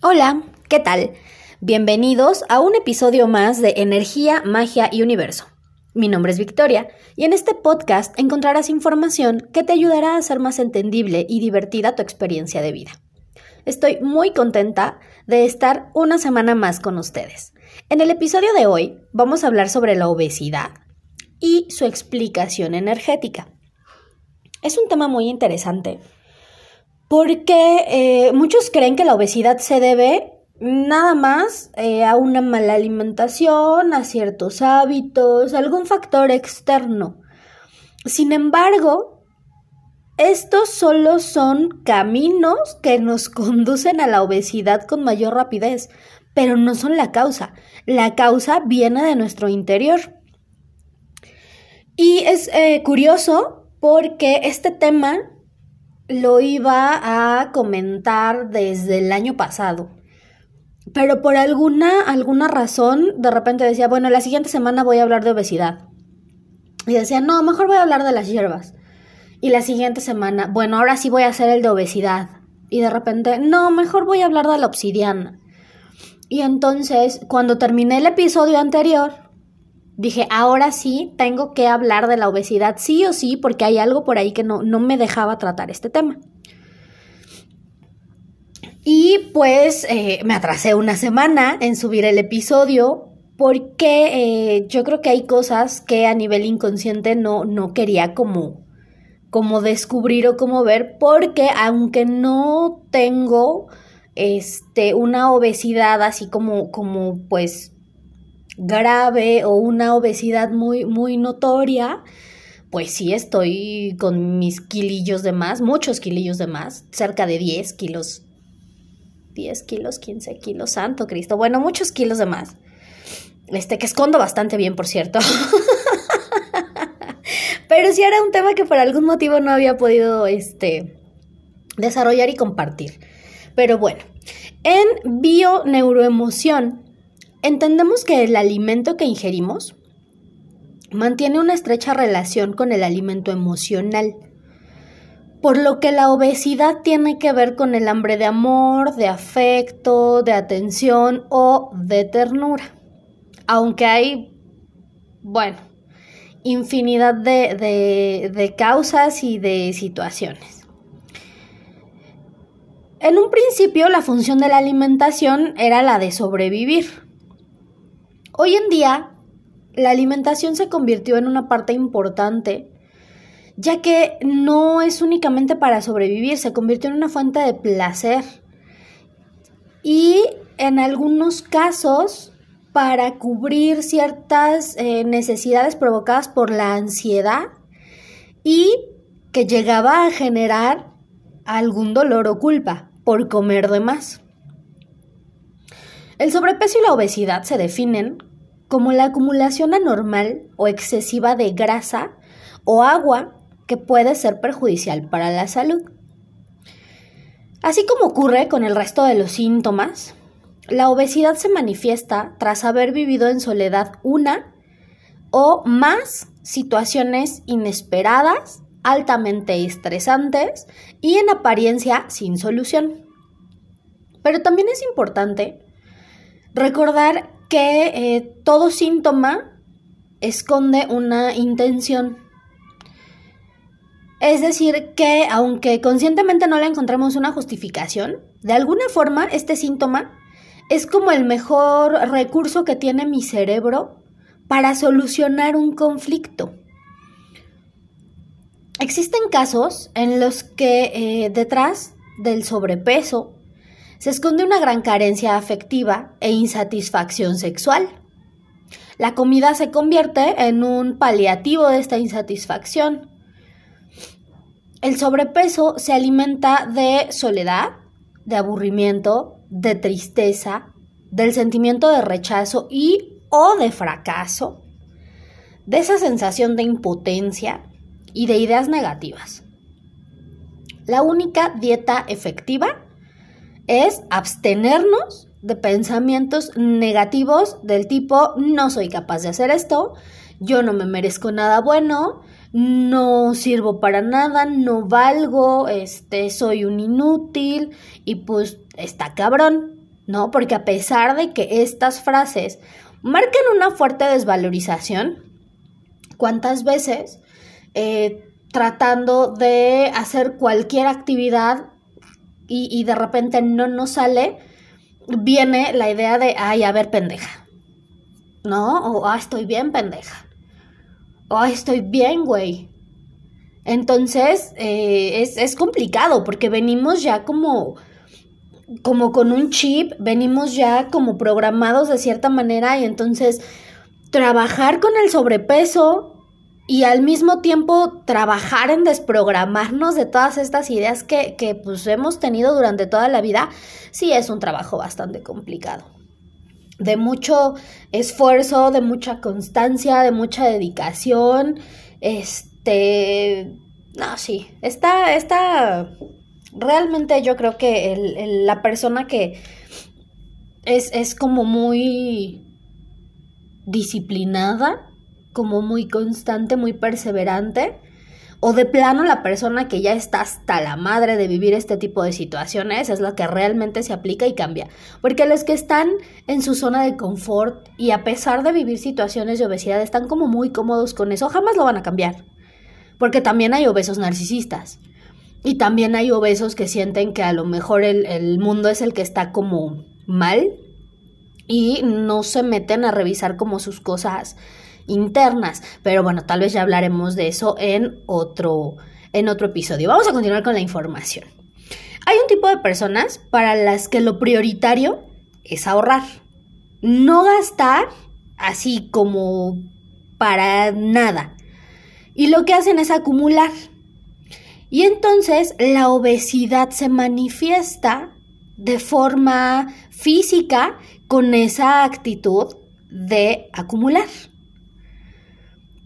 Hola, ¿qué tal? Bienvenidos a un episodio más de Energía, Magia y Universo. Mi nombre es Victoria y en este podcast encontrarás información que te ayudará a hacer más entendible y divertida tu experiencia de vida. Estoy muy contenta de estar una semana más con ustedes. En el episodio de hoy vamos a hablar sobre la obesidad y su explicación energética. Es un tema muy interesante porque eh, muchos creen que la obesidad se debe nada más eh, a una mala alimentación, a ciertos hábitos, algún factor externo. Sin embargo, estos solo son caminos que nos conducen a la obesidad con mayor rapidez, pero no son la causa. La causa viene de nuestro interior. Y es eh, curioso porque este tema lo iba a comentar desde el año pasado. Pero por alguna, alguna razón, de repente decía, bueno, la siguiente semana voy a hablar de obesidad. Y decía, no, mejor voy a hablar de las hierbas. Y la siguiente semana, bueno, ahora sí voy a hacer el de obesidad. Y de repente, no, mejor voy a hablar de la obsidiana. Y entonces, cuando terminé el episodio anterior, dije, ahora sí tengo que hablar de la obesidad, sí o sí, porque hay algo por ahí que no, no me dejaba tratar este tema. Y pues eh, me atrasé una semana en subir el episodio porque eh, yo creo que hay cosas que a nivel inconsciente no, no quería como, como descubrir o como ver porque aunque no tengo este, una obesidad así como, como pues grave o una obesidad muy, muy notoria, pues sí estoy con mis kilillos de más, muchos kilillos de más, cerca de 10 kilos, 10 kilos, 15 kilos, santo Cristo, bueno, muchos kilos de más. Este, que escondo bastante bien, por cierto. Pero sí era un tema que por algún motivo no había podido, este, desarrollar y compartir. Pero bueno, en bioneuroemoción Entendemos que el alimento que ingerimos mantiene una estrecha relación con el alimento emocional, por lo que la obesidad tiene que ver con el hambre de amor, de afecto, de atención o de ternura. Aunque hay, bueno, infinidad de, de causas y de situaciones. En un principio la función de la alimentación era la de sobrevivir, Hoy en día, la alimentación se convirtió en una parte importante, ya que no es únicamente para sobrevivir, se convirtió en una fuente de placer y en algunos casos para cubrir ciertas eh, necesidades provocadas por la ansiedad y que llegaba a generar algún dolor o culpa por comer de más. El sobrepeso y la obesidad se definen como la acumulación anormal o excesiva de grasa o agua que puede ser perjudicial para la salud. Así como ocurre con el resto de los síntomas, la obesidad se manifiesta tras haber vivido en soledad una o más situaciones inesperadas, altamente estresantes y en apariencia sin solución. Pero también es importante recordar que eh, todo síntoma esconde una intención. Es decir, que aunque conscientemente no le encontremos una justificación, de alguna forma este síntoma es como el mejor recurso que tiene mi cerebro para solucionar un conflicto. Existen casos en los que eh, detrás del sobrepeso se esconde una gran carencia afectiva e insatisfacción sexual. La comida se convierte en un paliativo de esta insatisfacción. El sobrepeso se alimenta de soledad, de aburrimiento, de tristeza, del sentimiento de rechazo y o de fracaso, de esa sensación de impotencia y de ideas negativas. La única dieta efectiva es abstenernos de pensamientos negativos del tipo no soy capaz de hacer esto, yo no me merezco nada bueno, no sirvo para nada, no valgo, este soy un inútil y pues está cabrón. ¿no? Porque a pesar de que estas frases marcan una fuerte desvalorización, ¿cuántas veces eh, tratando de hacer cualquier actividad y, de repente no nos sale, viene la idea de, ay, a ver, pendeja, ¿no? O, ah, estoy bien, pendeja. O, estoy bien, güey. Entonces, eh, es, es, complicado porque venimos ya como, como con un chip, venimos ya como programados de cierta manera y entonces trabajar con el sobrepeso y al mismo tiempo trabajar en desprogramarnos de todas estas ideas que, que pues hemos tenido durante toda la vida, sí es un trabajo bastante complicado. De mucho esfuerzo, de mucha constancia, de mucha dedicación. Este. No, sí. Está. está realmente yo creo que la persona que es, es como muy disciplinada como muy constante, muy perseverante, o de plano la persona que ya está hasta la madre de vivir este tipo de situaciones es la que realmente se aplica y cambia. Porque los que están en su zona de confort y a pesar de vivir situaciones de obesidad están como muy cómodos con eso, jamás lo van a cambiar. Porque también hay obesos narcisistas. Y también hay obesos que sienten que a lo mejor el, el mundo es el que está como mal y no se meten a revisar como sus cosas internas. Pero bueno, tal vez ya hablaremos de eso en otro, en otro episodio. Vamos a continuar con la información. Hay un tipo de personas para las que lo prioritario es ahorrar. No gastar así como para nada. Y lo que hacen es acumular. Y entonces la obesidad se manifiesta de forma física con esa actitud de acumular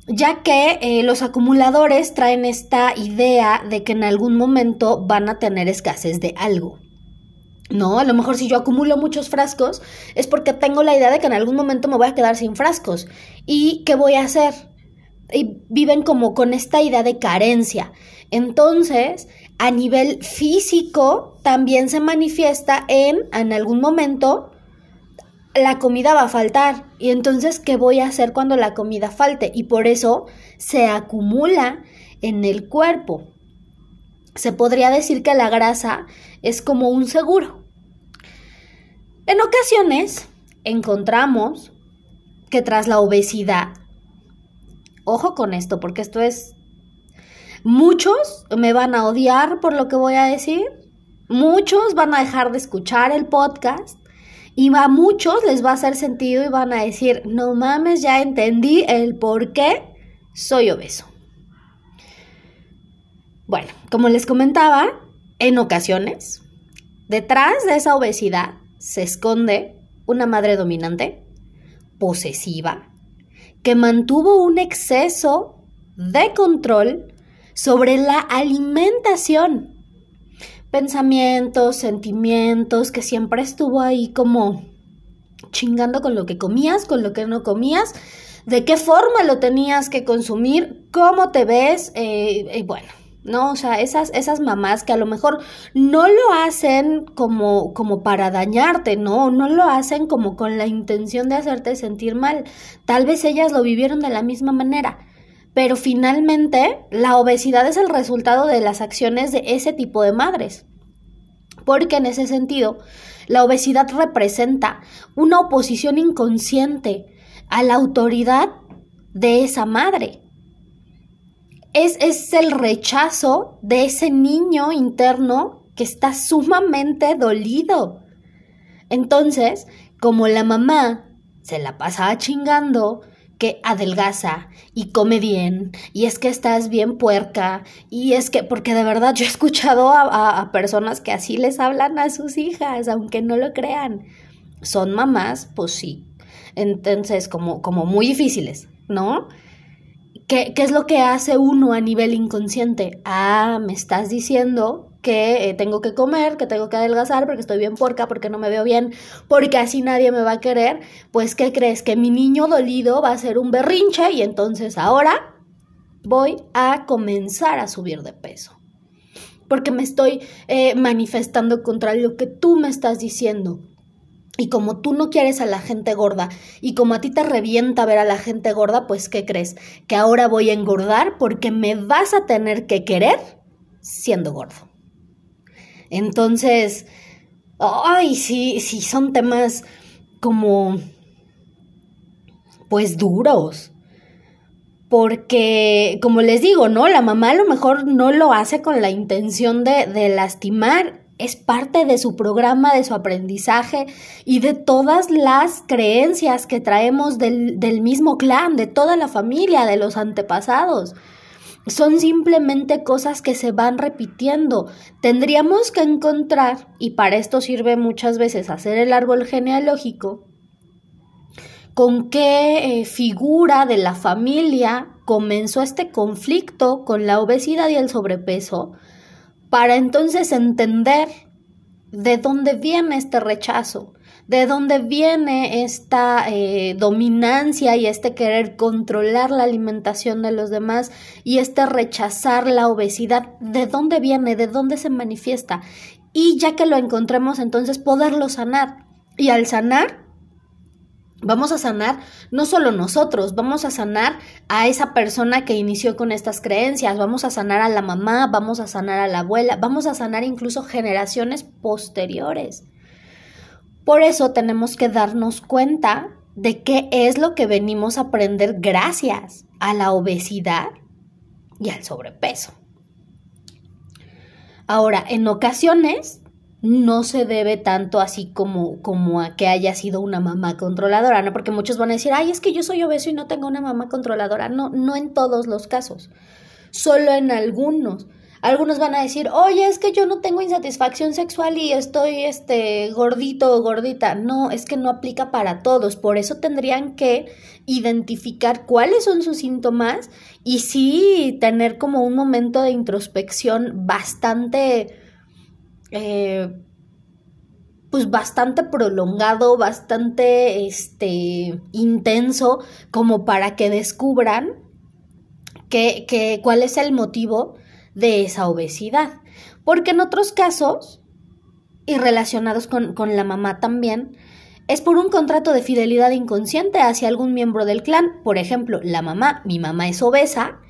ya que eh, los acumuladores traen esta idea de que en algún momento van a tener escasez de algo. No, a lo mejor si yo acumulo muchos frascos es porque tengo la idea de que en algún momento me voy a quedar sin frascos. ¿Y qué voy a hacer? Y viven como con esta idea de carencia. Entonces, a nivel físico, también se manifiesta en, en algún momento, la comida va a faltar. Y entonces, ¿qué voy a hacer cuando la comida falte? Y por eso se acumula en el cuerpo. Se podría decir que la grasa es como un seguro. En ocasiones encontramos que tras la obesidad, ojo con esto, porque esto es... Muchos me van a odiar por lo que voy a decir, muchos van a dejar de escuchar el podcast y a muchos les va a hacer sentido y van a decir, no mames, ya entendí el por qué soy obeso. Bueno, como les comentaba, en ocasiones, detrás de esa obesidad se esconde una madre dominante, posesiva, que mantuvo un exceso de control sobre la alimentación pensamientos, sentimientos, que siempre estuvo ahí como chingando con lo que comías, con lo que no comías, de qué forma lo tenías que consumir, cómo te ves, eh, y bueno, ¿no? O sea, esas, esas mamás que a lo mejor no lo hacen como, como para dañarte, ¿no? No lo hacen como con la intención de hacerte sentir mal. Tal vez ellas lo vivieron de la misma manera. Pero finalmente, la obesidad es el resultado de las acciones de ese tipo de madres. Porque en ese sentido, la obesidad representa una oposición inconsciente a la autoridad de esa madre. Es, es, el rechazo de ese niño interno que está sumamente dolido. Entonces, como la mamá se la pasaba chingando, que adelgaza y come bien, y es que estás bien puerca, y es que, porque de verdad yo he escuchado a, personas que así les hablan a sus hijas, aunque no lo crean. Son mamás, pues sí. Entonces, como, como muy difíciles, ¿no? ¿Qué, ¿Qué es lo que hace uno a nivel inconsciente? Ah, me estás diciendo que eh, tengo que comer, que tengo que adelgazar porque estoy bien porca, porque no me veo bien, porque así nadie me va a querer, pues ¿qué crees? Que mi niño dolido va a ser un berrinche y entonces ahora voy a comenzar a subir de peso. Porque me estoy eh, manifestando contra lo que tú me estás diciendo. Y como tú no quieres a la gente gorda y como a ti te revienta ver a la gente gorda, pues ¿qué crees? Que ahora voy a engordar porque me vas a tener que querer siendo gordo. Entonces, ay, sí, sí, son temas como, pues duros. Porque, como les digo, ¿no? La mamá a lo mejor no lo hace con la intención de, de lastimar es parte de su programa, de su aprendizaje y de todas las creencias que traemos del, del, mismo clan, de toda la familia, de los antepasados. Son simplemente cosas que se van repitiendo. Tendríamos que encontrar, y para esto sirve muchas veces hacer el árbol genealógico, con qué eh, figura de la familia comenzó este conflicto con la obesidad y el sobrepeso, para entonces entender de dónde viene este rechazo, de dónde viene esta eh, dominancia y este querer controlar la alimentación de los demás y este rechazar la obesidad, de dónde viene, de dónde se manifiesta. Y ya que lo encontremos, entonces poderlo sanar. Y al sanar, Vamos a sanar no solo nosotros, vamos a sanar a esa persona que inició con estas creencias, vamos a sanar a la mamá, vamos a sanar a la abuela, vamos a sanar incluso generaciones posteriores. Por eso tenemos que darnos cuenta de qué es lo que venimos a aprender gracias a la obesidad y al sobrepeso. Ahora, en ocasiones no se debe tanto así como, como a que haya sido una mamá controladora, ¿no? Porque muchos van a decir, ay, es que yo soy obeso y no tengo una mamá controladora. No, no en todos los casos, solo en algunos. Algunos van a decir, oye, es que yo no tengo insatisfacción sexual y estoy este gordito o gordita. No, es que no aplica para todos. Por eso tendrían que identificar cuáles son sus síntomas y sí tener como un momento de introspección bastante eh, pues bastante prolongado, bastante este, intenso, como para que descubran que, cuál es el motivo de esa obesidad. Porque en otros casos, y relacionados con, con la mamá también, es por un contrato de fidelidad inconsciente hacia algún miembro del clan. Por ejemplo, la mamá, mi mamá es obesa,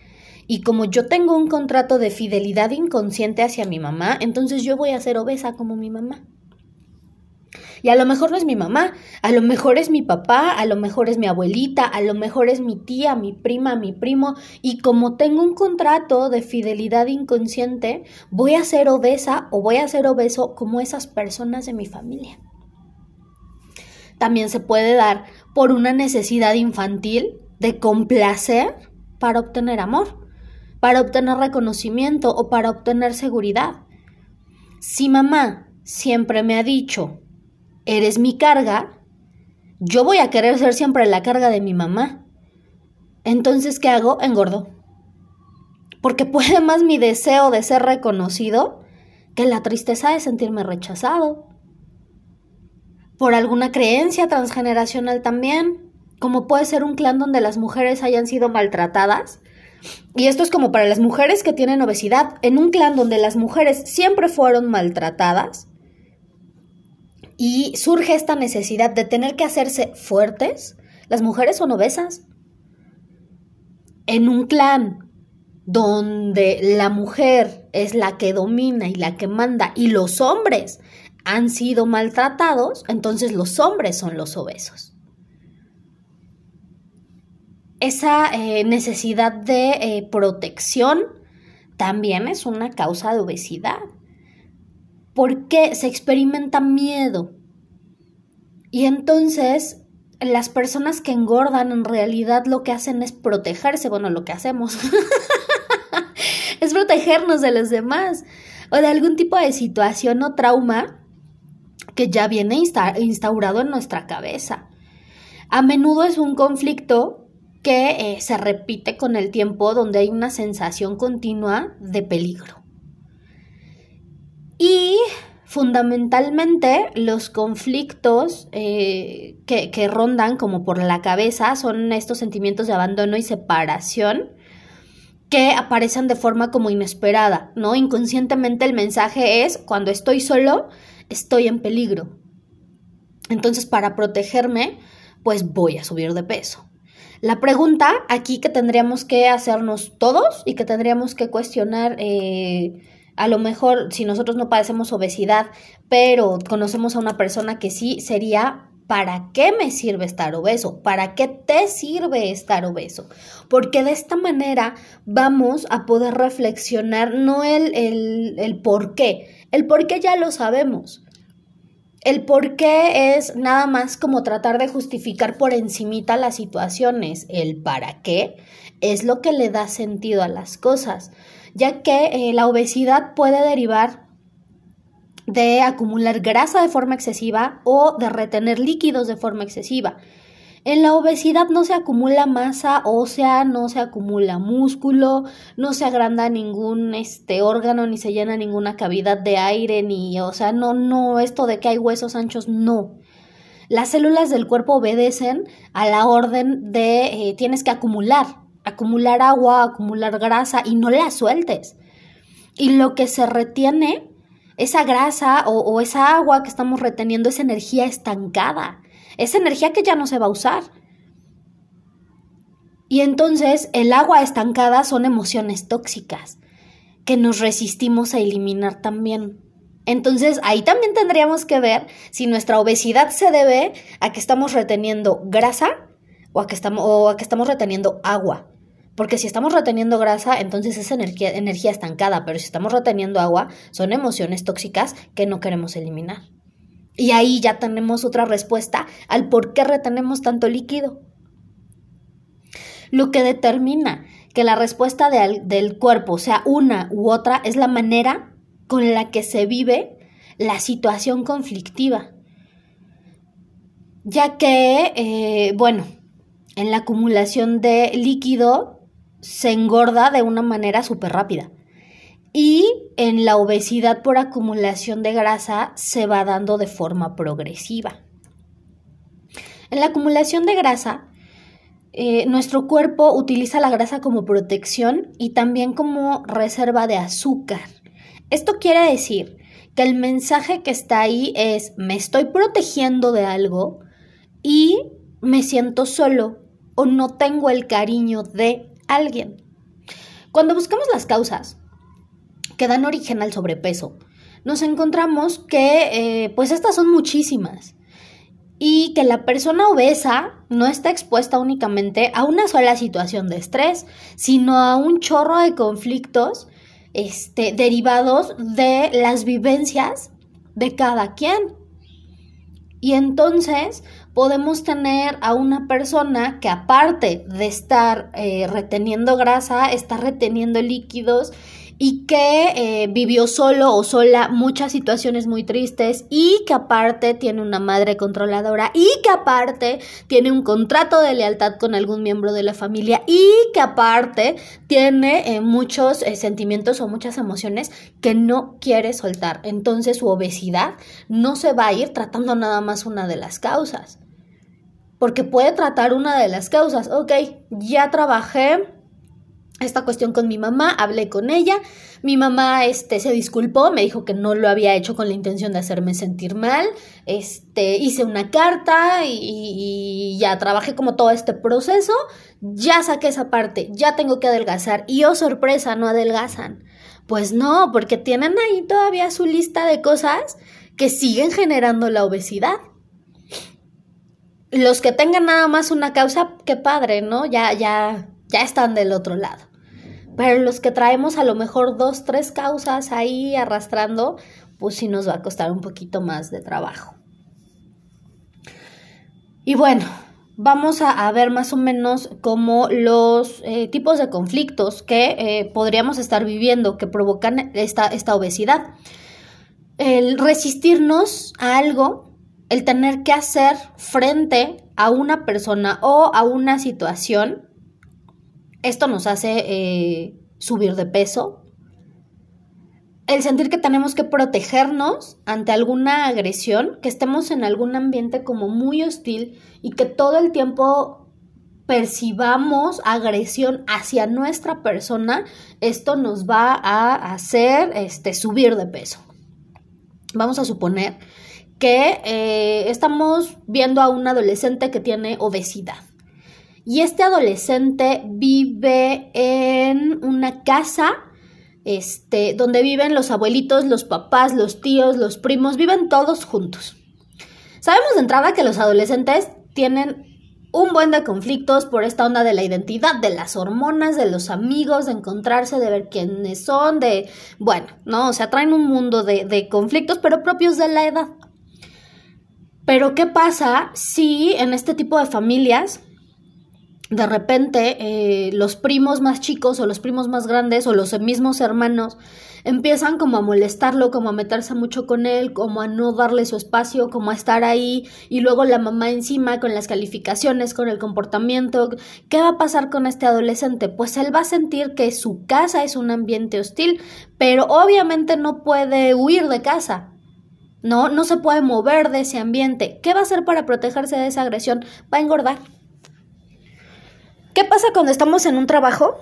y como yo tengo un contrato de fidelidad inconsciente hacia mi mamá, entonces yo voy a ser obesa como mi mamá. Y a lo mejor no es mi mamá, a lo mejor es mi papá, a lo mejor es mi abuelita, a lo mejor es mi tía, mi prima, mi primo. Y como tengo un contrato de fidelidad inconsciente, voy a ser obesa o voy a ser obeso como esas personas de mi familia. También se puede dar por una necesidad infantil de complacer para obtener amor para obtener reconocimiento o para obtener seguridad. Si mamá siempre me ha dicho, eres mi carga, yo voy a querer ser siempre la carga de mi mamá. Entonces, ¿qué hago? Engordo. Porque puede más mi deseo de ser reconocido que la tristeza de sentirme rechazado. Por alguna creencia transgeneracional también, como puede ser un clan donde las mujeres hayan sido maltratadas y esto es como para las mujeres que tienen obesidad. En un clan donde las mujeres siempre fueron maltratadas y surge esta necesidad de tener que hacerse fuertes, las mujeres son obesas. En un clan donde la mujer es la que domina y la que manda y los hombres han sido maltratados, entonces los hombres son los obesos esa eh, necesidad de eh, protección también es una causa de obesidad. Porque se experimenta miedo. Y entonces las personas que engordan en realidad lo que hacen es protegerse, bueno, lo que hacemos es protegernos de los demás o de algún tipo de situación o trauma que ya viene instaurado en nuestra cabeza. A menudo es un conflicto que eh, se repite con el tiempo donde hay una sensación continua de peligro. Y fundamentalmente los conflictos eh, que, rondan como por la cabeza son estos sentimientos de abandono y separación que aparecen de forma como inesperada, ¿no? Inconscientemente el mensaje es, cuando estoy solo, estoy en peligro. Entonces, para protegerme, pues voy a subir de peso. La pregunta aquí que tendríamos que hacernos todos y que tendríamos que cuestionar, eh, a lo mejor si nosotros no padecemos obesidad, pero conocemos a una persona que sí, sería ¿Para qué me sirve estar obeso? ¿Para qué te sirve estar obeso? Porque de esta manera vamos a poder reflexionar no el, el, el por qué, el por qué ya lo sabemos. El por qué es nada más como tratar de justificar por encimita las situaciones. El para qué es lo que le da sentido a las cosas, ya que eh, la obesidad puede derivar de acumular grasa de forma excesiva o de retener líquidos de forma excesiva. En la obesidad no se acumula masa ósea, no se acumula músculo, no se agranda ningún este órgano ni se llena ninguna cavidad de aire ni, o sea, no no esto de que hay huesos anchos no. Las células del cuerpo obedecen a la orden de eh, tienes que acumular, acumular agua, acumular grasa y no la sueltes. Y lo que se retiene esa grasa o, esa agua que estamos reteniendo es energía estancada, es energía que ya no se va a usar. Y entonces el agua estancada son emociones tóxicas que nos resistimos a eliminar también. Entonces ahí también tendríamos que ver si nuestra obesidad se debe a que estamos reteniendo grasa o a que estamos, o a que estamos reteniendo agua. Porque si estamos reteniendo grasa, entonces es energía, energía estancada, pero si estamos reteniendo agua, son emociones tóxicas que no queremos eliminar. Y ahí ya tenemos otra respuesta al por qué retenemos tanto líquido. Lo que determina que la respuesta del cuerpo sea una u otra es la manera con la que se vive la situación conflictiva. Ya que, eh, bueno, en la acumulación de líquido se engorda de una manera súper rápida. Y en la obesidad por acumulación de grasa se va dando de forma progresiva. En la acumulación de grasa, eh, nuestro cuerpo utiliza la grasa como protección y también como reserva de azúcar. Esto quiere decir que el mensaje que está ahí es me estoy protegiendo de algo y me siento solo o no tengo el cariño de alguien. Cuando buscamos las causas que dan origen al sobrepeso, nos encontramos que eh, pues estas son muchísimas y que la persona obesa no está expuesta únicamente a una sola situación de estrés, sino a un chorro de conflictos este, derivados de las vivencias de cada quien. Y entonces podemos tener a una persona que aparte de estar eh, reteniendo grasa, está reteniendo líquidos y que eh, vivió solo o sola muchas situaciones muy tristes y que aparte tiene una madre controladora y que aparte tiene un contrato de lealtad con algún miembro de la familia y que aparte tiene eh, muchos sentimientos o muchas emociones que no quiere soltar. Entonces su obesidad no se va a ir tratando nada más una de las causas porque puede tratar una de las causas. Ok, ya trabajé esta cuestión con mi mamá, hablé con ella, mi mamá este, se disculpó, me dijo que no lo había hecho con la intención de hacerme sentir mal, este, hice una carta y, y ya trabajé como todo este proceso, ya saqué esa parte, ya tengo que adelgazar y oh sorpresa, no adelgazan. Pues no, porque tienen ahí todavía su lista de cosas que siguen generando la obesidad los que tengan nada más una causa, qué padre, ¿no? Ya, ya, ya están del otro lado. Pero los que traemos a lo mejor dos, tres causas ahí arrastrando, pues sí nos va a costar un poquito más de trabajo. Y bueno, vamos a, ver más o menos cómo los eh, tipos de conflictos que eh, podríamos estar viviendo que provocan esta, esta obesidad. El resistirnos a algo el tener que hacer frente a una persona o a una situación, esto nos hace eh, subir de peso. El sentir que tenemos que protegernos ante alguna agresión, que estemos en algún ambiente como muy hostil y que todo el tiempo percibamos agresión hacia nuestra persona, esto nos va a hacer este, subir de peso. Vamos a suponer que eh, estamos viendo a un adolescente que tiene obesidad. Y este adolescente vive en una casa este, donde viven los abuelitos, los papás, los tíos, los primos, viven todos juntos. Sabemos de entrada que los adolescentes tienen un buen de conflictos por esta onda de la identidad, de las hormonas, de los amigos, de encontrarse, de ver quiénes son, de, bueno, ¿no? O sea, traen un mundo de, de conflictos, pero propios de la edad. Pero ¿qué pasa si en este tipo de familias de repente eh, los primos más chicos o los primos más grandes o los mismos hermanos empiezan como a molestarlo, como a meterse mucho con él, como a no darle su espacio, como a estar ahí y luego la mamá encima con las calificaciones, con el comportamiento. ¿Qué va a pasar con este adolescente? Pues él va a sentir que su casa es un ambiente hostil, pero obviamente no puede huir de casa. No, no se puede mover de ese ambiente. ¿Qué va a hacer para protegerse de esa agresión? Va a engordar. ¿Qué pasa cuando estamos en un trabajo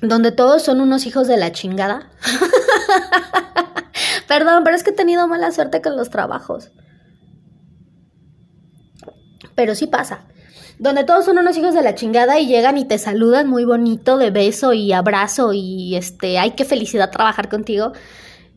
donde todos son unos hijos de la chingada? Perdón, pero es que he tenido mala suerte con los trabajos. Pero sí pasa. Donde todos son unos hijos de la chingada y llegan y te saludan muy bonito de beso y abrazo y este, ay, qué felicidad trabajar contigo.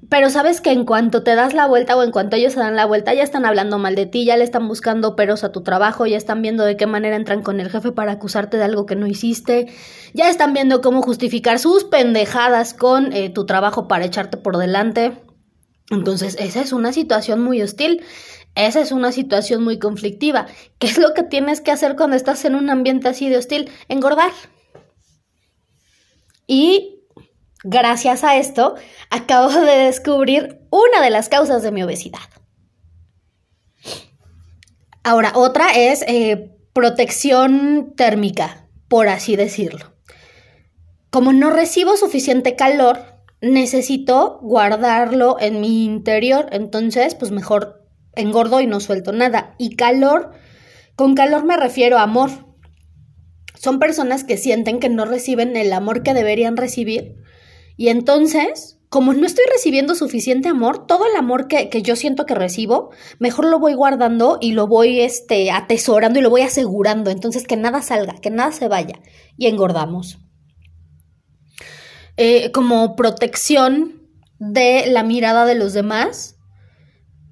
Pero sabes que en cuanto te das la vuelta o en cuanto ellos se dan la vuelta, ya están hablando mal de ti, ya le están buscando peros a tu trabajo, ya están viendo de qué manera entran con el jefe para acusarte de algo que no hiciste, ya están viendo cómo justificar sus pendejadas con eh, tu trabajo para echarte por delante. Entonces, esa es una situación muy hostil. Esa es una situación muy conflictiva. ¿Qué es lo que tienes que hacer cuando estás en un ambiente así de hostil? Engordar. Y Gracias a esto, acabo de descubrir una de las causas de mi obesidad. Ahora, otra es eh, protección térmica, por así decirlo. Como no recibo suficiente calor, necesito guardarlo en mi interior, entonces pues mejor engordo y no suelto nada. Y calor, con calor me refiero a amor. Son personas que sienten que no reciben el amor que deberían recibir y entonces, como no estoy recibiendo suficiente amor, todo el amor que, yo siento que recibo, mejor lo voy guardando y lo voy este, atesorando y lo voy asegurando. Entonces, que nada salga, que nada se vaya. Y engordamos. Eh, como protección de la mirada de los demás.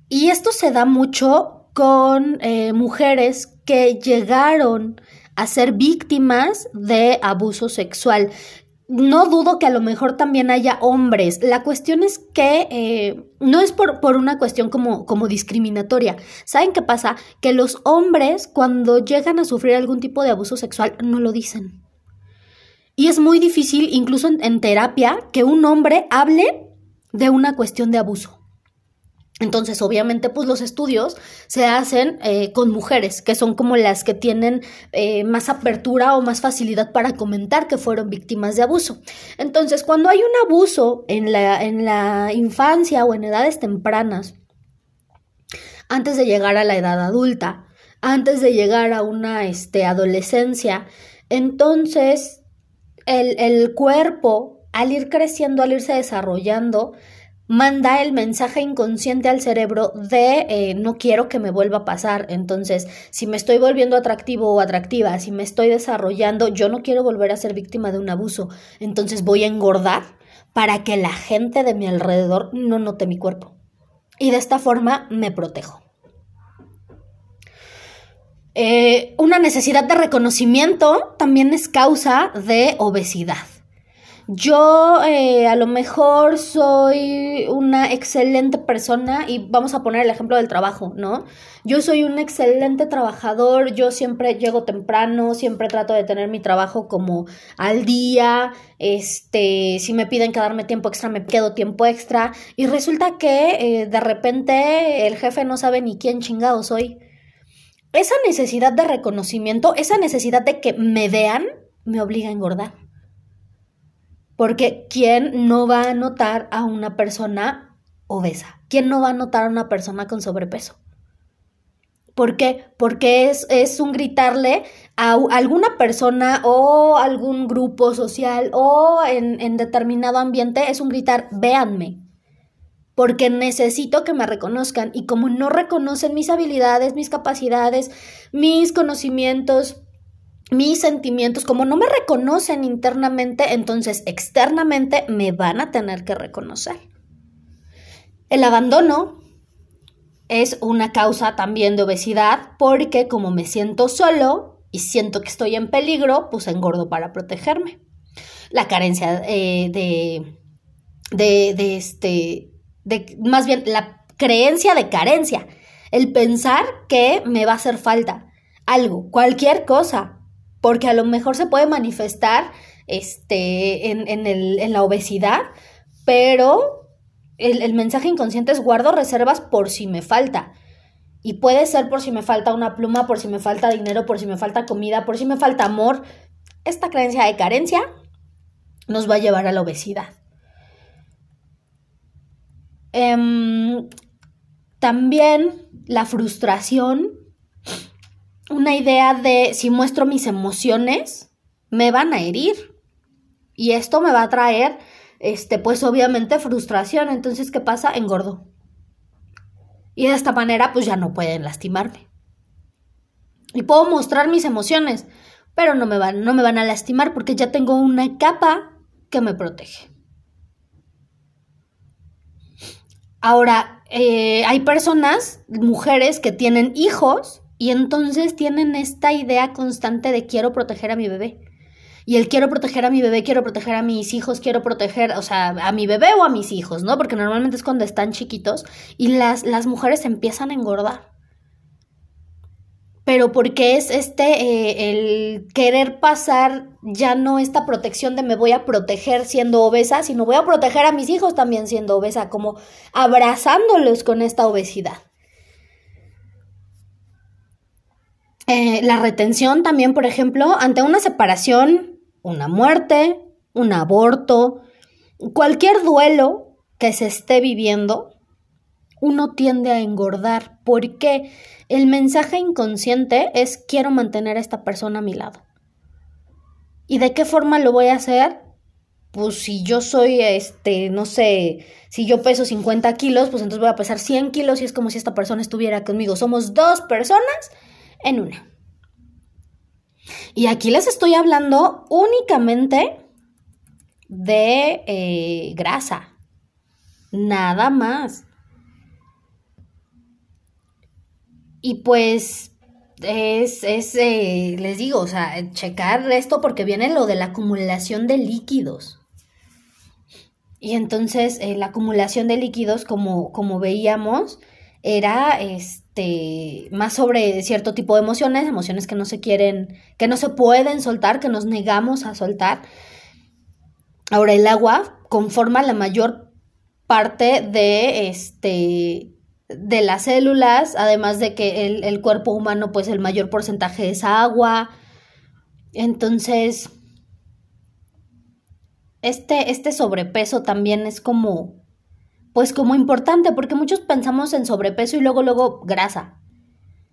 Y esto se da mucho con eh, mujeres que llegaron a ser víctimas de abuso sexual no dudo que a lo mejor también haya hombres. La cuestión es que eh, no es por, por una cuestión como, como, discriminatoria. ¿Saben qué pasa? Que los hombres cuando llegan a sufrir algún tipo de abuso sexual no lo dicen. Y es muy difícil, incluso en terapia, que un hombre hable de una cuestión de abuso. Entonces, obviamente, pues los estudios se hacen eh, con mujeres, que son como las que tienen eh, más apertura o más facilidad para comentar que fueron víctimas de abuso. Entonces, cuando hay un abuso en la, en la infancia o en edades tempranas, antes de llegar a la edad adulta, antes de llegar a una este, adolescencia, entonces el, el cuerpo, al ir creciendo, al irse desarrollando, manda el mensaje inconsciente al cerebro de eh, no quiero que me vuelva a pasar. Entonces, si me estoy volviendo atractivo o atractiva, si me estoy desarrollando, yo no quiero volver a ser víctima de un abuso. Entonces voy a engordar para que la gente de mi alrededor no note mi cuerpo. Y de esta forma me protejo. Eh, una necesidad de reconocimiento también es causa de obesidad. Yo eh, a lo mejor soy una excelente persona y vamos a poner el ejemplo del trabajo, ¿no? Yo soy un excelente trabajador, yo siempre llego temprano, siempre trato de tener mi trabajo como al día, este, si me piden quedarme tiempo extra, me quedo tiempo extra y resulta que eh, de repente el jefe no sabe ni quién chingado soy. Esa necesidad de reconocimiento, esa necesidad de que me vean, me obliga a engordar. Porque ¿quién no va a notar a una persona obesa? ¿Quién no va a notar a una persona con sobrepeso? ¿Por qué? Porque es, es un gritarle a alguna persona o algún grupo social o en, en determinado ambiente, es un gritar, véanme. porque necesito que me reconozcan y como no reconocen mis habilidades, mis capacidades, mis conocimientos, mis sentimientos, como no me reconocen internamente, entonces externamente me van a tener que reconocer. El abandono es una causa también de obesidad porque como me siento solo y siento que estoy en peligro, pues engordo para protegerme. La carencia eh, de, de, de, este, de, más bien la creencia de carencia, el pensar que me va a hacer falta algo, cualquier cosa, porque a lo mejor se puede manifestar este, en, en, el, en la obesidad, pero el, el, mensaje inconsciente es guardo reservas por si me falta. Y puede ser por si me falta una pluma, por si me falta dinero, por si me falta comida, por si me falta amor. Esta creencia de carencia nos va a llevar a la obesidad. Eh, también la frustración una idea de si muestro mis emociones, me van a herir. Y esto me va a traer, este, pues obviamente frustración. Entonces, ¿qué pasa? Engordo. Y de esta manera, pues ya no pueden lastimarme. Y puedo mostrar mis emociones, pero no me van, no me van a lastimar porque ya tengo una capa que me protege. Ahora, eh, hay personas, mujeres que tienen hijos y entonces tienen esta idea constante de quiero proteger a mi bebé. Y el quiero proteger a mi bebé, quiero proteger a mis hijos, quiero proteger, o sea, a mi bebé o a mis hijos, ¿no? Porque normalmente es cuando están chiquitos y las, las mujeres empiezan a engordar. Pero porque es este, eh, el querer pasar ya no esta protección de me voy a proteger siendo obesa, sino voy a proteger a mis hijos también siendo obesa, como abrazándolos con esta obesidad. Eh, la retención también, por ejemplo, ante una separación, una muerte, un aborto, cualquier duelo que se esté viviendo, uno tiende a engordar porque el mensaje inconsciente es quiero mantener a esta persona a mi lado. ¿Y de qué forma lo voy a hacer? Pues si yo soy, este, no sé, si yo peso 50 kilos, pues entonces voy a pesar 100 kilos y es como si esta persona estuviera conmigo. Somos dos personas en una. Y aquí les estoy hablando únicamente de eh, grasa. Nada más. Y pues es, es eh, les digo, o sea, checar esto porque viene lo de la acumulación de líquidos. Y entonces eh, la acumulación de líquidos, como, como veíamos, era este más sobre cierto tipo de emociones, emociones que no se quieren, que no se pueden soltar, que nos negamos a soltar. Ahora el agua conforma la mayor parte de este de las células, además de que el, el cuerpo humano, pues el mayor porcentaje es agua. Entonces, este, este sobrepeso también es como pues como importante, porque muchos pensamos en sobrepeso y luego, luego grasa.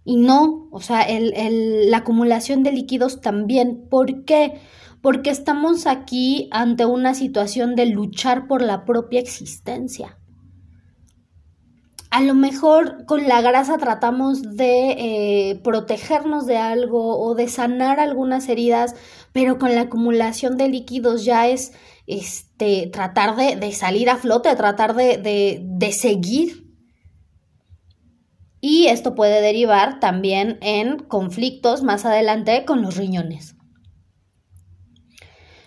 Y no, o sea, el, la acumulación de líquidos también. ¿Por qué? Porque estamos aquí ante una situación de luchar por la propia existencia. A lo mejor con la grasa tratamos de eh, protegernos de algo o de sanar algunas heridas, pero con la acumulación de líquidos ya es este, tratar de, salir a flote, tratar de, de seguir. Y esto puede derivar también en conflictos más adelante con los riñones.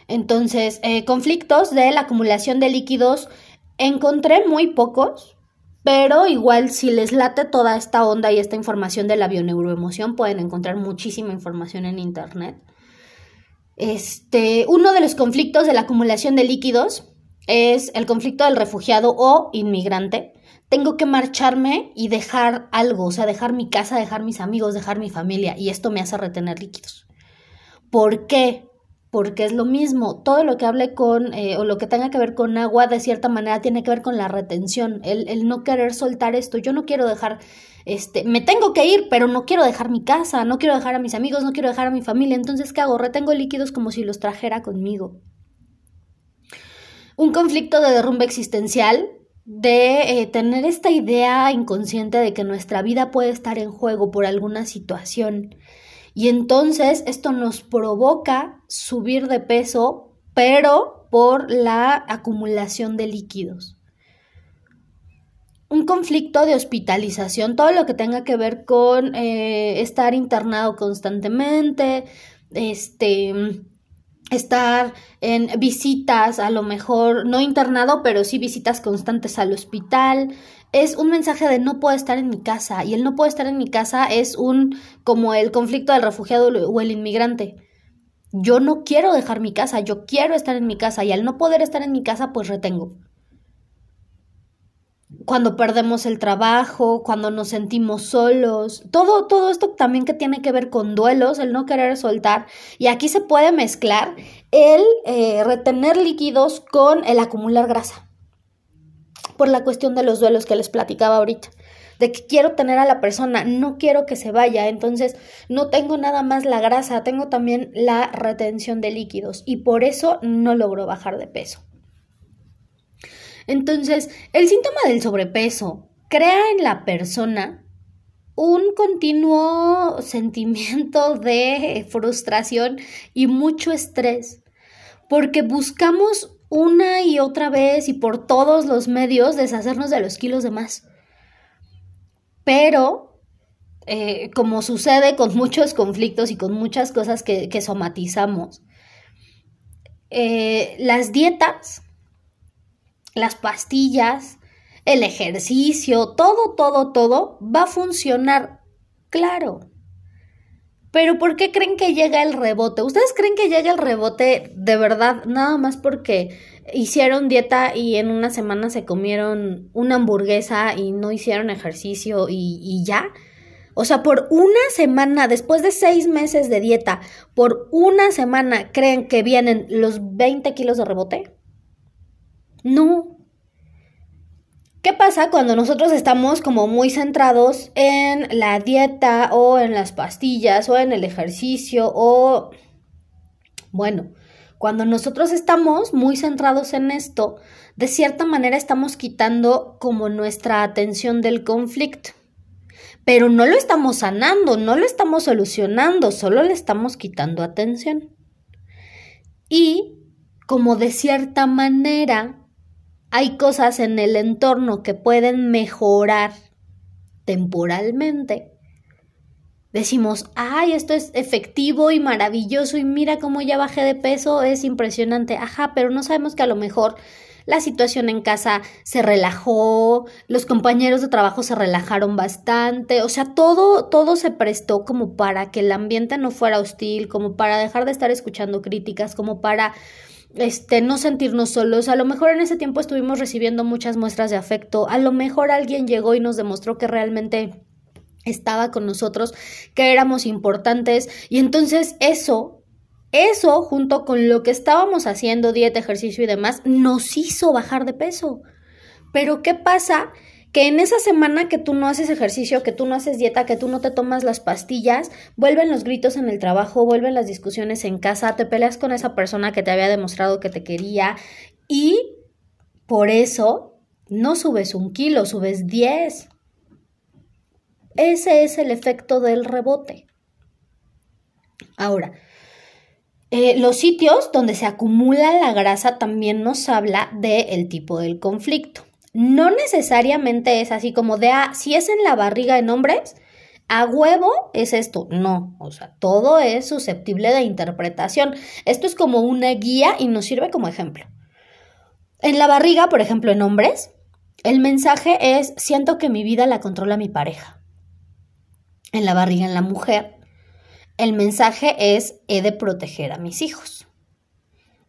Entonces, eh, conflictos de la acumulación de líquidos encontré muy pocos, pero igual si les late toda esta onda y esta información de la bioneuroemoción, pueden encontrar muchísima información en internet. Este, uno de los conflictos de la acumulación de líquidos es el conflicto del refugiado o inmigrante. Tengo que marcharme y dejar algo, o sea, dejar mi casa, dejar mis amigos, dejar mi familia, y esto me hace retener líquidos. ¿Por qué? Porque es lo mismo, todo lo que hable con, eh, o lo que tenga que ver con agua, de cierta manera tiene que ver con la retención, el, el no querer soltar esto. Yo no quiero dejar este, me tengo que ir, pero no quiero dejar mi casa, no quiero dejar a mis amigos, no quiero dejar a mi familia, entonces ¿qué hago? Retengo líquidos como si los trajera conmigo. Un conflicto de derrumbe existencial de eh, tener esta idea inconsciente de que nuestra vida puede estar en juego por alguna situación. Y entonces esto nos provoca subir de peso, pero por la acumulación de líquidos. Un conflicto de hospitalización, todo lo que tenga que ver con eh, estar internado constantemente, este, estar en visitas, a lo mejor no internado, pero sí visitas constantes al hospital. Es un mensaje de no puedo estar en mi casa y el no puedo estar en mi casa es un como el conflicto del refugiado o el inmigrante. Yo no quiero dejar mi casa, yo quiero estar en mi casa y al no poder estar en mi casa pues retengo cuando perdemos el trabajo, cuando nos sentimos solos, todo, todo esto también que tiene que ver con duelos, el no querer soltar. Y aquí se puede mezclar el eh, retener líquidos con el acumular grasa. Por la cuestión de los duelos que les platicaba ahorita. De que quiero tener a la persona, no quiero que se vaya, entonces no tengo nada más la grasa, tengo también la retención de líquidos y por eso no logro bajar de peso. Entonces, el síntoma del sobrepeso crea en la persona un continuo sentimiento de frustración y mucho estrés, porque buscamos una y otra vez y por todos los medios deshacernos de los kilos de más. Pero, eh, como sucede con muchos conflictos y con muchas cosas que, somatizamos, eh, las dietas las pastillas, el ejercicio, todo, todo, todo va a funcionar, claro. Pero ¿por qué creen que llega el rebote? ¿Ustedes creen que llega el rebote de verdad nada más porque hicieron dieta y en una semana se comieron una hamburguesa y no hicieron ejercicio y, y ya? O sea, por una semana, después de seis meses de dieta, por una semana creen que vienen los 20 kilos de rebote? No. ¿Qué pasa cuando nosotros estamos como muy centrados en la dieta o en las pastillas o en el ejercicio o... Bueno, cuando nosotros estamos muy centrados en esto, de cierta manera estamos quitando como nuestra atención del conflicto. Pero no lo estamos sanando, no lo estamos solucionando, solo le estamos quitando atención. Y como de cierta manera hay cosas en el entorno que pueden mejorar temporalmente, decimos, ay, esto es efectivo y maravilloso y mira cómo ya bajé de peso, es impresionante, ajá, pero no sabemos que a lo mejor la situación en casa se relajó, los compañeros de trabajo se relajaron bastante, o sea, todo, todo se prestó como para que el ambiente no fuera hostil, como para dejar de estar escuchando críticas, como para este, no sentirnos solos. A lo mejor en ese tiempo estuvimos recibiendo muchas muestras de afecto. A lo mejor alguien llegó y nos demostró que realmente estaba con nosotros, que éramos importantes. Y entonces eso, eso junto con lo que estábamos haciendo, dieta, ejercicio y demás, nos hizo bajar de peso. Pero ¿qué pasa? Que en esa semana que tú no haces ejercicio, que tú no haces dieta, que tú no te tomas las pastillas, vuelven los gritos en el trabajo, vuelven las discusiones en casa, te peleas con esa persona que te había demostrado que te quería y por eso no subes un kilo, subes 10. Ese es el efecto del rebote. Ahora, eh, los sitios donde se acumula la grasa también nos habla del tipo del conflicto no necesariamente es así como de, ah, si es en la barriga en hombres, a huevo es esto. No, o sea, todo es susceptible de interpretación. Esto es como una guía y nos sirve como ejemplo. En la barriga, por ejemplo, en hombres, el mensaje es, siento que mi vida la controla mi pareja. En la barriga, en la mujer, el mensaje es, he de proteger a mis hijos.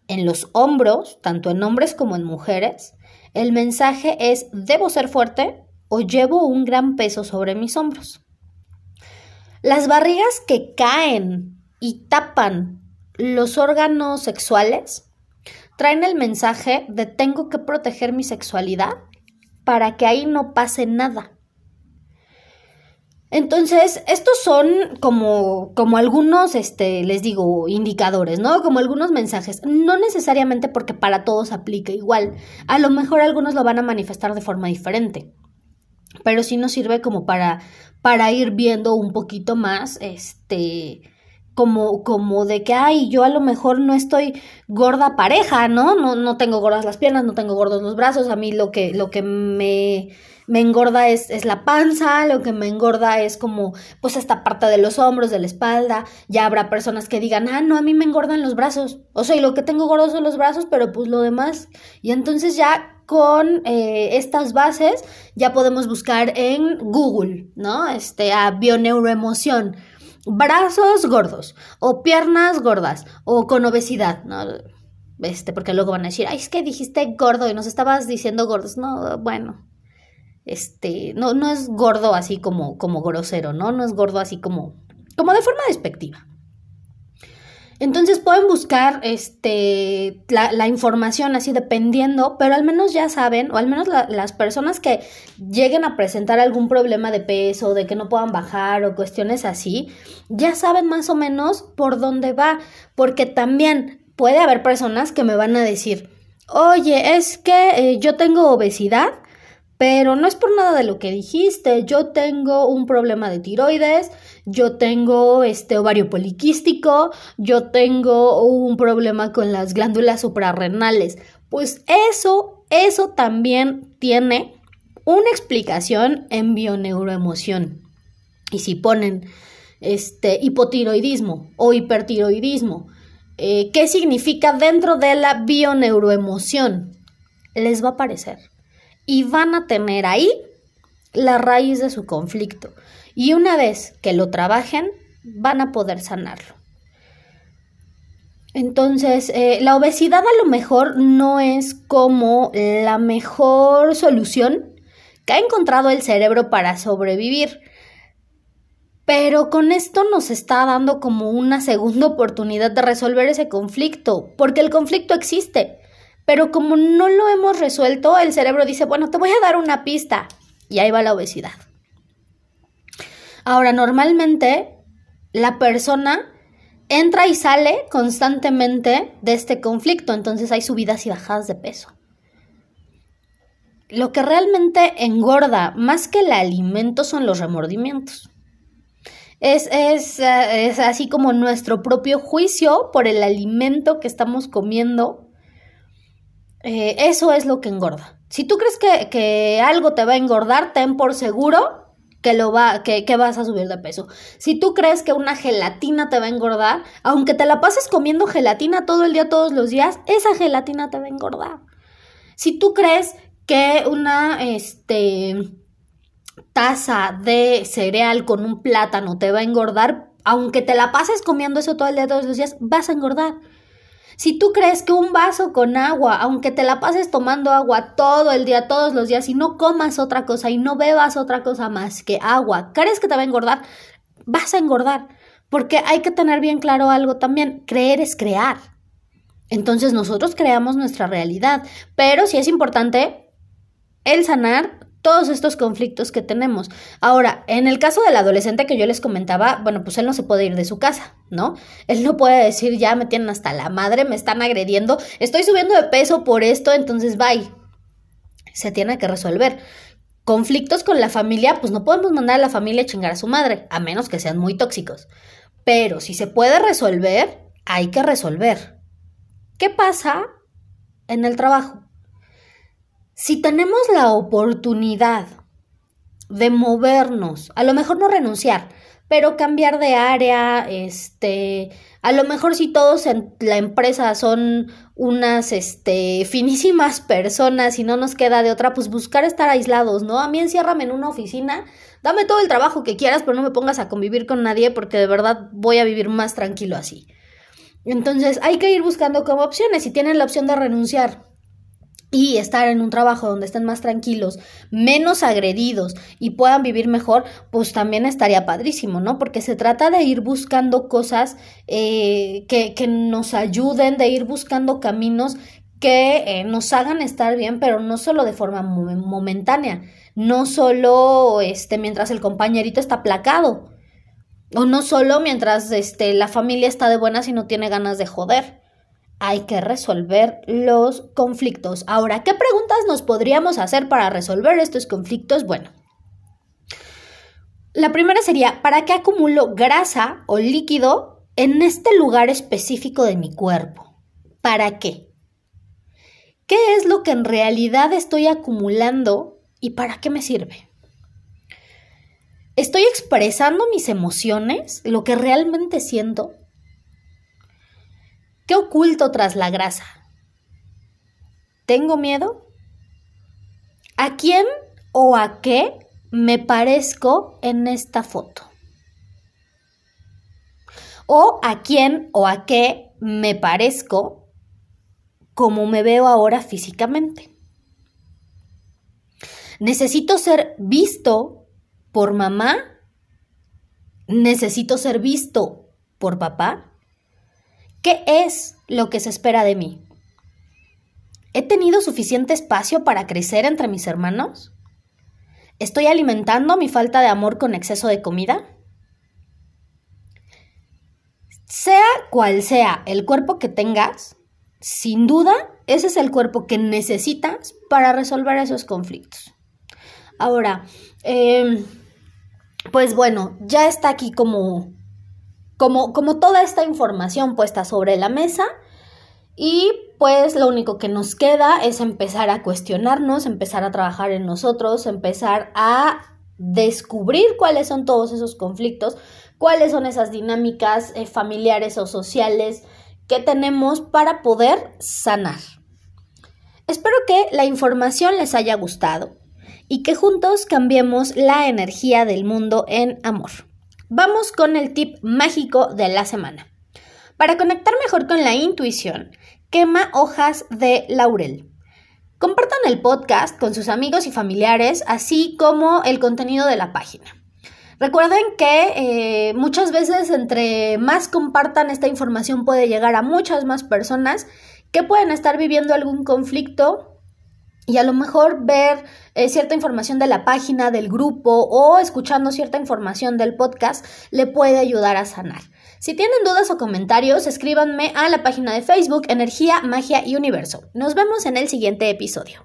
En los hombros, tanto en hombres como en mujeres, el mensaje es, ¿debo ser fuerte o llevo un gran peso sobre mis hombros? Las barrigas que caen y tapan los órganos sexuales traen el mensaje de tengo que proteger mi sexualidad para que ahí no pase nada. Entonces, estos son como, como algunos, este, les digo, indicadores, ¿no? Como algunos mensajes. No necesariamente porque para todos aplique igual. A lo mejor algunos lo van a manifestar de forma diferente. Pero sí nos sirve como para, para ir viendo un poquito más, este, como, como de que, ay, yo a lo mejor no estoy gorda pareja, ¿no? No, no tengo gordas las piernas, no tengo gordos los brazos. A mí lo que, lo que me me engorda es, es, la panza, lo que me engorda es como pues esta parte de los hombros, de la espalda, ya habrá personas que digan, ah, no, a mí me engordan los brazos, o sea, y lo que tengo gordo son los brazos, pero pues lo demás, y entonces ya con eh, estas bases ya podemos buscar en Google, ¿no? Este, a bioneuroemoción, brazos gordos, o piernas gordas, o con obesidad, ¿no? Este, porque luego van a decir, ay, es que dijiste gordo y nos estabas diciendo gordos. No, bueno, este, no, no es gordo así como, como grosero, ¿no? No es gordo así como, como de forma despectiva. Entonces pueden buscar este, la, información así dependiendo, pero al menos ya saben, o al menos las personas que lleguen a presentar algún problema de peso, de que no puedan bajar o cuestiones así, ya saben más o menos por dónde va, porque también puede haber personas que me van a decir, oye, es que eh, yo tengo obesidad pero no es por nada de lo que dijiste. Yo tengo un problema de tiroides, yo tengo este ovario poliquístico, yo tengo un problema con las glándulas suprarrenales. Pues eso, eso también tiene una explicación en bioneuroemoción. Y si ponen este hipotiroidismo o hipertiroidismo, eh, ¿qué significa dentro de la bioneuroemoción? Les va a aparecer y van a tener ahí la raíz de su conflicto. Y una vez que lo trabajen, van a poder sanarlo. Entonces, eh, la obesidad a lo mejor no es como la mejor solución que ha encontrado el cerebro para sobrevivir. Pero con esto nos está dando como una segunda oportunidad de resolver ese conflicto, porque el conflicto existe. Pero como no lo hemos resuelto, el cerebro dice, bueno, te voy a dar una pista. Y ahí va la obesidad. Ahora, normalmente la persona entra y sale constantemente de este conflicto, entonces hay subidas y bajadas de peso. Lo que realmente engorda más que el alimento son los remordimientos. Es, es, eh, es así como nuestro propio juicio por el alimento que estamos comiendo eh, eso es lo que engorda. Si tú crees que, algo te va a engordar, ten por seguro que, lo va, que, que, vas a subir de peso. Si tú crees que una gelatina te va a engordar, aunque te la pases comiendo gelatina todo el día, todos los días, esa gelatina te va a engordar. Si tú crees que una este, taza de cereal con un plátano te va a engordar, aunque te la pases comiendo eso todo el día, todos los días, vas a engordar. Si tú crees que un vaso con agua, aunque te la pases tomando agua todo el día, todos los días, y no comas otra cosa y no bebas otra cosa más que agua, ¿crees que te va a engordar? Vas a engordar. Porque hay que tener bien claro algo también, creer es crear. Entonces nosotros creamos nuestra realidad, pero sí es importante el sanar todos estos conflictos que tenemos. Ahora, en el caso del adolescente que yo les comentaba, bueno, pues él no se puede ir de su casa, ¿no? Él no puede decir, ya me tienen hasta la madre, me están agrediendo, estoy subiendo de peso por esto, entonces bye. Se tiene que resolver. Conflictos con la familia, pues no podemos mandar a la familia a chingar a su madre, a menos que sean muy tóxicos. Pero si se puede resolver, hay que resolver. ¿Qué pasa en el trabajo? Si tenemos la oportunidad de movernos, a lo mejor no renunciar, pero cambiar de área, este, a lo mejor si todos en la empresa son unas, este, finísimas personas y no nos queda de otra, pues buscar estar aislados, ¿no? A mí enciérrame en una oficina, dame todo el trabajo que quieras, pero no me pongas a convivir con nadie porque de verdad voy a vivir más tranquilo así. Entonces hay que ir buscando como opciones. Si tienen la opción de renunciar y estar en un trabajo donde estén más tranquilos, menos agredidos y puedan vivir mejor, pues también estaría padrísimo, ¿no? Porque se trata de ir buscando cosas eh, que, que nos ayuden, de ir buscando caminos que eh, nos hagan estar bien, pero no solo de forma momentánea, no solo este, mientras el compañerito está placado, o no solo mientras este, la familia está de buenas y no tiene ganas de joder. Hay que resolver los conflictos. Ahora, ¿qué preguntas nos podríamos hacer para resolver estos conflictos? Bueno, la primera sería, ¿para qué acumulo grasa o líquido en este lugar específico de mi cuerpo? ¿Para qué? ¿Qué es lo que en realidad estoy acumulando y para qué me sirve? ¿Estoy expresando mis emociones, lo que realmente siento? ¿Qué oculto tras la grasa? ¿Tengo miedo? ¿A quién o a qué me parezco en esta foto? ¿O a quién o a qué me parezco como me veo ahora físicamente. Necesito ser visto por mamá. Necesito ser visto por papá. ¿Qué es lo que se espera de mí? ¿He tenido suficiente espacio para crecer entre mis hermanos? ¿Estoy alimentando mi falta de amor con exceso de comida? Sea cual sea el cuerpo que tengas, sin duda, ese es el cuerpo que necesitas para resolver esos conflictos. Ahora, em, pues bueno, ya está aquí como, como, como toda esta información puesta sobre la mesa y pues lo único que nos queda es empezar a cuestionarnos, empezar a trabajar en nosotros, empezar a descubrir cuáles son todos esos conflictos, cuáles son esas dinámicas eh, familiares o sociales que tenemos para poder sanar. Espero que la información les haya gustado y que juntos cambiemos la energía del mundo en amor. Vamos con el tip mágico de la semana. Para conectar mejor con la intuición, quema hojas de laurel. Compartan el podcast con sus amigos y familiares, así como el contenido de la página. Recuerden que eh, muchas veces entre más compartan esta información puede llegar a muchas más personas que pueden estar viviendo algún conflicto y a lo mejor ver eh, cierta información de la página, del grupo o escuchando cierta información del podcast le puede ayudar a sanar. Si tienen dudas o comentarios, escríbanme a la página de Facebook Energía, Magia y Universo. Nos vemos en el siguiente episodio.